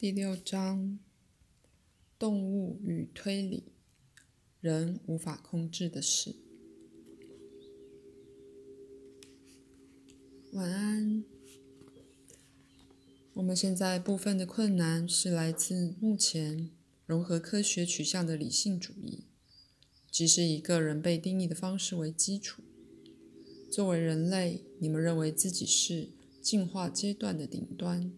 第六章：动物与推理，人无法控制的事。晚安。我们现在部分的困难是来自目前融合科学取向的理性主义，即是以个人被定义的方式为基础。作为人类，你们认为自己是进化阶段的顶端，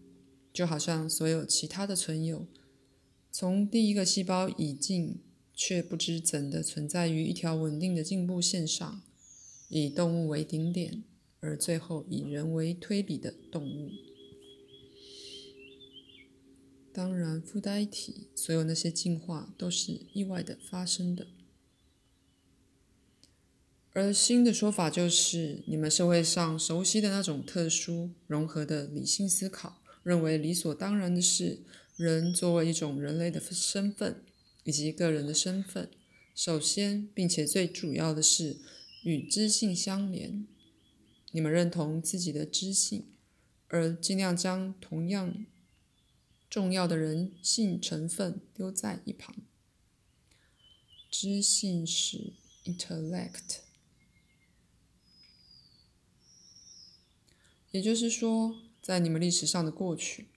就好像所有其他的存有，从第一个细胞已进，却不知怎的存在于一条稳定的进步线上，以动物为顶点，而最后以人为推理的动物。当然，附带体，所有那些进化都是意外的发生的。而新的说法就是，你们社会上熟悉的那种特殊融合的理性思考，认为理所当然的是，人作为一种人类的身份以及个人的身份，首先并且最主要的是与知性相连。你们认同自己的知性，而尽量将同样重要的人性成分丢在一旁。知性是 intellect。也就是说，在你们历史上的过去，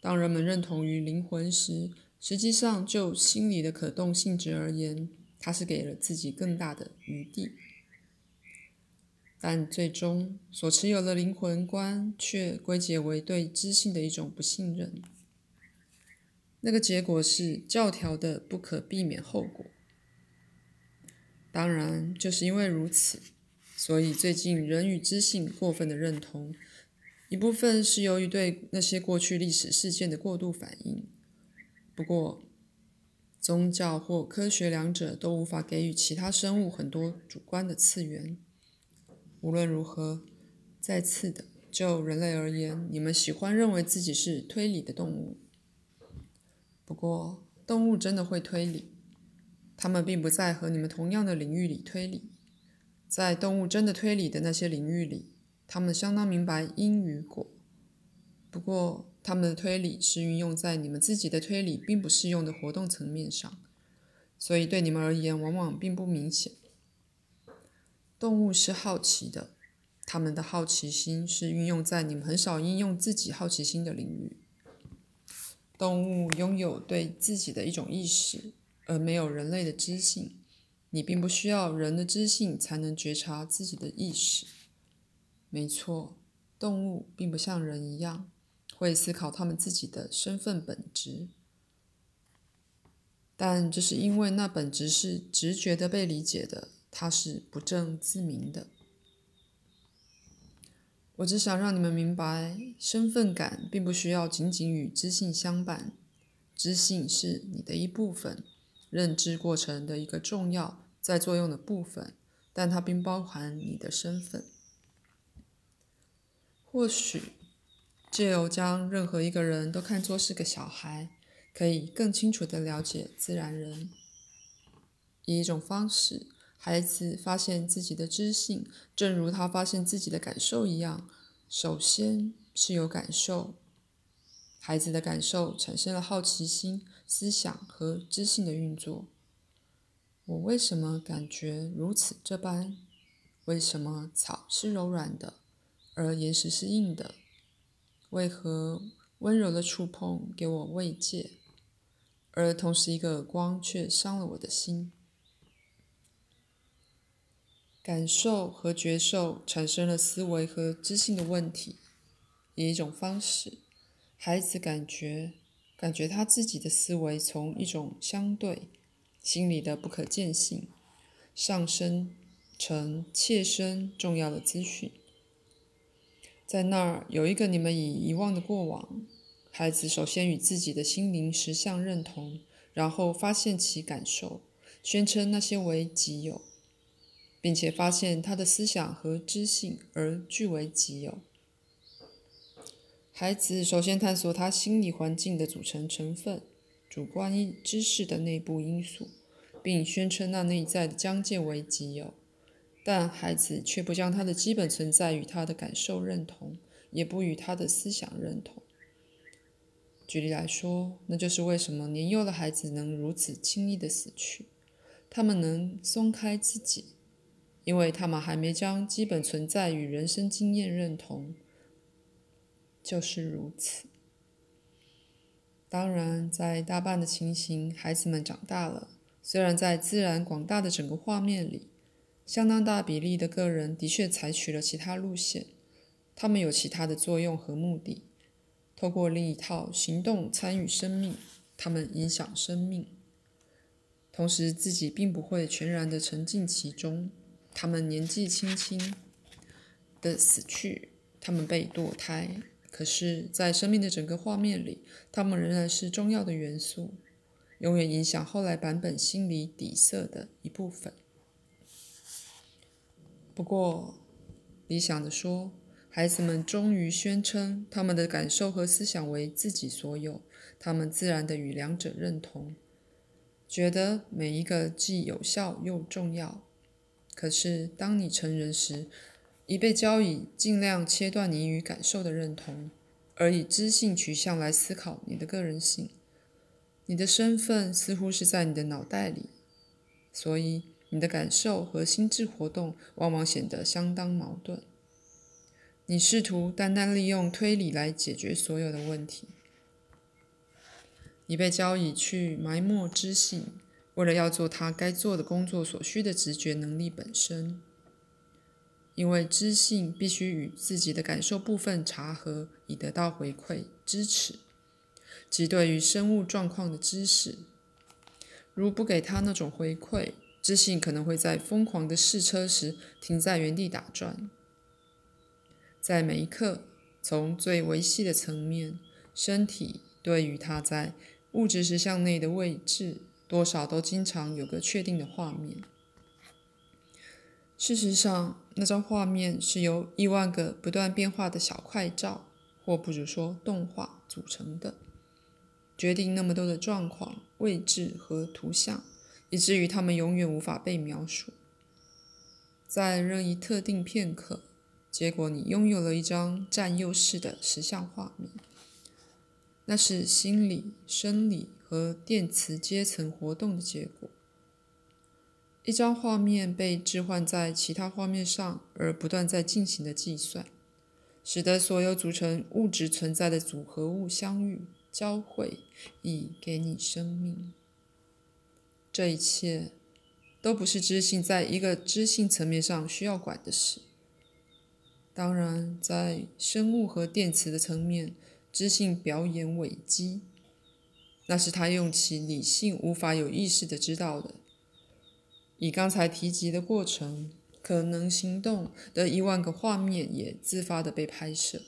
当人们认同于灵魂时，实际上就心理的可动性质而言，它是给了自己更大的余地。但最终所持有的灵魂观却归结为对知性的一种不信任。那个结果是教条的不可避免后果。当然，就是因为如此。所以，最近人与知性过分的认同，一部分是由于对那些过去历史事件的过度反应。不过，宗教或科学两者都无法给予其他生物很多主观的次元。无论如何，再次的，就人类而言，你们喜欢认为自己是推理的动物。不过，动物真的会推理，它们并不在和你们同样的领域里推理。在动物真的推理的那些领域里，他们相当明白因与果。不过，他们的推理是运用在你们自己的推理并不适用的活动层面上，所以对你们而言往往并不明显。动物是好奇的，他们的好奇心是运用在你们很少应用自己好奇心的领域。动物拥有对自己的一种意识，而没有人类的知性。你并不需要人的知性才能觉察自己的意识。没错，动物并不像人一样会思考他们自己的身份本质，但这是因为那本质是直觉的被理解的，它是不证自明的。我只想让你们明白，身份感并不需要仅仅与知性相伴，知性是你的一部分，认知过程的一个重要。在作用的部分，但它并包含你的身份。或许，借由将任何一个人都看作是个小孩，可以更清楚地了解自然人。以一种方式，孩子发现自己的知性，正如他发现自己的感受一样。首先是有感受，孩子的感受产生了好奇心、思想和知性的运作。我为什么感觉如此这般？为什么草是柔软的，而岩石是硬的？为何温柔的触碰给我慰藉，而同时一个耳光却伤了我的心？感受和觉受产生了思维和知性的问题。以一种方式，孩子感觉感觉他自己的思维从一种相对。心理的不可见性上升成切身重要的资讯，在那儿有一个你们已遗忘的过往。孩子首先与自己的心灵实相认同，然后发现其感受，宣称那些为己有，并且发现他的思想和知性而据为己有。孩子首先探索他心理环境的组成成分。主观意知识的内部因素，并宣称那内在的疆界为己有，但孩子却不将他的基本存在与他的感受认同，也不与他的思想认同。举例来说，那就是为什么年幼的孩子能如此轻易的死去，他们能松开自己，因为他们还没将基本存在与人生经验认同。就是如此。当然，在大半的情形，孩子们长大了，虽然在自然广大的整个画面里，相当大比例的个人的确采取了其他路线，他们有其他的作用和目的。透过另一套行动参与生命，他们影响生命，同时自己并不会全然的沉浸其中。他们年纪轻轻的死去，他们被堕胎，可是，在生命的整个画面里，他们仍然是重要的元素，永远影响后来版本心理底色的一部分。不过，理想的说。孩子们终于宣称，他们的感受和思想为自己所有，他们自然的与两者认同，觉得每一个既有效又重要。可是，当你成人时，已被教以尽量切断你与感受的认同，而以知性取向来思考你的个人性。你的身份似乎是在你的脑袋里，所以你的感受和心智活动往往显得相当矛盾。你试图单单利用推理来解决所有的问题。你被教以去埋没知性，为了要做他该做的工作所需的直觉能力本身。因为知性必须与自己的感受部分查核，以得到回馈支持，即对于生物状况的知识。如不给他那种回馈，知性可能会在疯狂的试车时停在原地打转。在每一刻，从最维系的层面，身体对于它在物质实相内的位置，多少都经常有个确定的画面。事实上，那张画面是由亿万个不断变化的小块照，或不如说动画组成的，决定那么多的状况、位置和图像，以至于它们永远无法被描述。在任意特定片刻。结果，你拥有了一张占优势的实像画面，那是心理、生理和电磁阶层活动的结果。一张画面被置换在其他画面上，而不断在进行的计算，使得所有组成物质存在的组合物相遇、交汇，以给你生命。这一切都不是知性在一个知性层面上需要管的事。当然，在生物和电磁的层面，知性表演伪机，那是他用其理性无法有意识的知道的。以刚才提及的过程，可能行动的一万个画面也自发的被拍摄。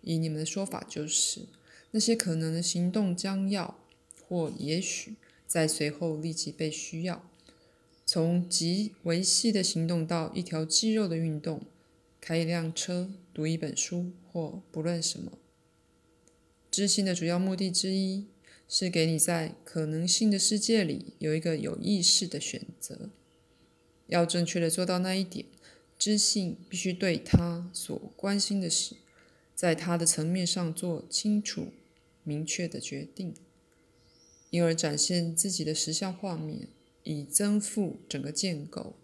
以你们的说法，就是那些可能的行动将要或也许在随后立即被需要，从极维系的行动到一条肌肉的运动。开一辆车，读一本书，或不论什么。知性的主要目的之一是给你在可能性的世界里有一个有意识的选择。要正确的做到那一点，知性必须对他所关心的事，在他的层面上做清楚、明确的决定，因而展现自己的实像画面，以增富整个建构。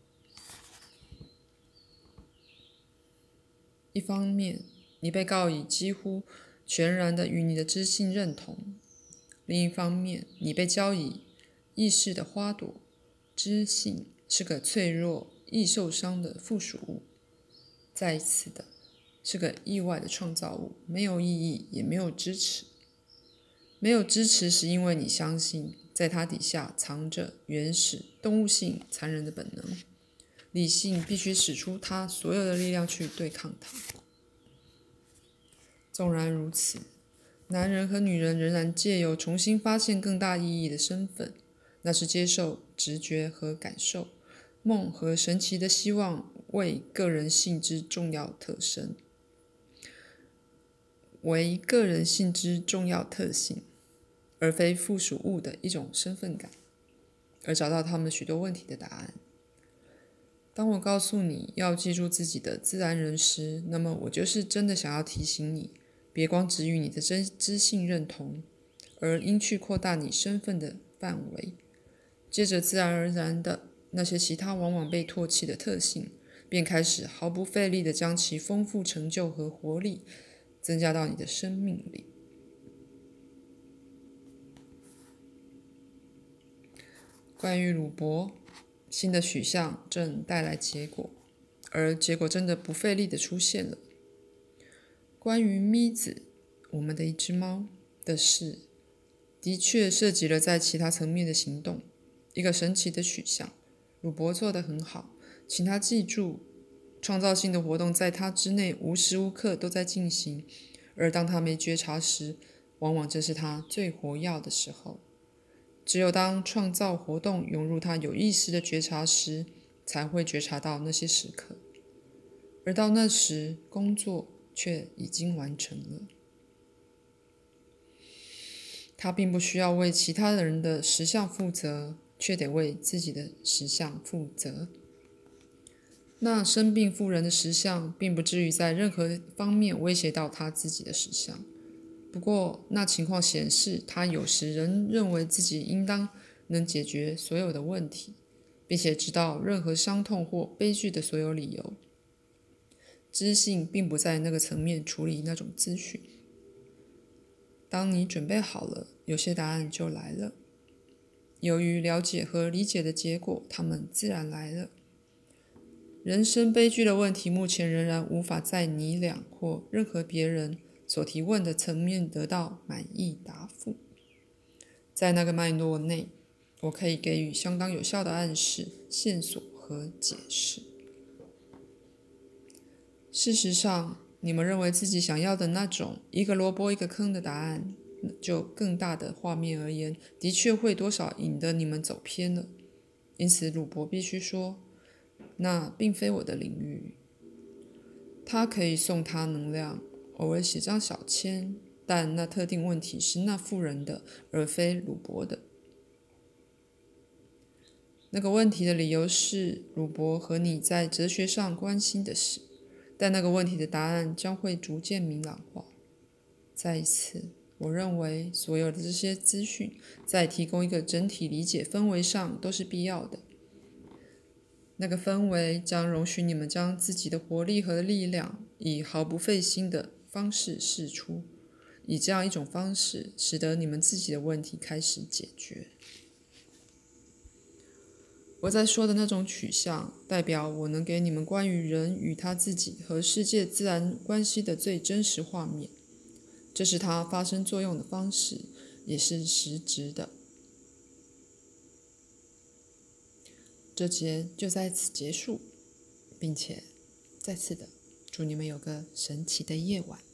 一方面，你被告以几乎全然的与你的知性认同；另一方面，你被教以意识的花朵，知性是个脆弱、易受伤的附属物。再一次的，是个意外的创造物，没有意义，也没有支持。没有支持，是因为你相信，在它底下藏着原始、动物性、残忍的本能。理性必须使出他所有的力量去对抗它。纵然如此，男人和女人仍然借由重新发现更大意义的身份，那是接受直觉和感受、梦和神奇的希望为个人性之重要特征，为个人性之重要特性，而非附属物的一种身份感，而找到他们许多问题的答案。当我告诉你要记住自己的自然人时，那么我就是真的想要提醒你，别光只与你的真知性认同，而应去扩大你身份的范围。接着，自然而然的那些其他往往被唾弃的特性，便开始毫不费力的将其丰富成就和活力增加到你的生命里。关于鲁伯，新的取向正带来结果，而结果真的不费力的出现了。关于咪子，我们的一只猫的事，的确涉及了在其他层面的行动。一个神奇的取向，鲁伯做得很好，请他记住，创造性的活动在他之内无时无刻都在进行，而当他没觉察时，往往正是他最活跃的时候。只有当创造活动涌入他有意识的觉察时，才会觉察到那些时刻，而到那时，工作却已经完成了。他并不需要为其他人的实相负责。却得为自己的实相负责。那生病妇人的实相，并不至于在任何方面威胁到他自己的实相。不过，那情况显示，他有时仍认为自己应当能解决所有的问题，并且知道任何伤痛或悲剧的所有理由。知性并不在那个层面处理那种资讯。当你准备好了，有些答案就来了。由于了解和理解的结果，他们自然来了。人生悲剧的问题，目前仍然无法在你俩或任何别人所提问的层面得到满意答复。在那个脉络内，我可以给予相当有效的暗示、线索和解释。事实上，你们认为自己想要的那种一个萝卜一个坑的答案。就更大的画面而言，的确会多少引得你们走偏了。因此，鲁伯必须说：“那并非我的领域。”他可以送他能量，偶尔写张小签，但那特定问题是那妇人的，而非鲁伯的。那个问题的理由是鲁伯和你在哲学上关心的事，但那个问题的答案将会逐渐明朗化。再一次。我认为所有的这些资讯，在提供一个整体理解氛围上都是必要的。那个氛围将容许你们将自己的活力和力量以毫不费心的方式释出，以这样一种方式，使得你们自己的问题开始解决。我在说的那种取向，代表我能给你们关于人与他自己和世界自然关系的最真实画面。这是它发生作用的方式，也是实质的。这节就在此结束，并且再次的祝你们有个神奇的夜晚。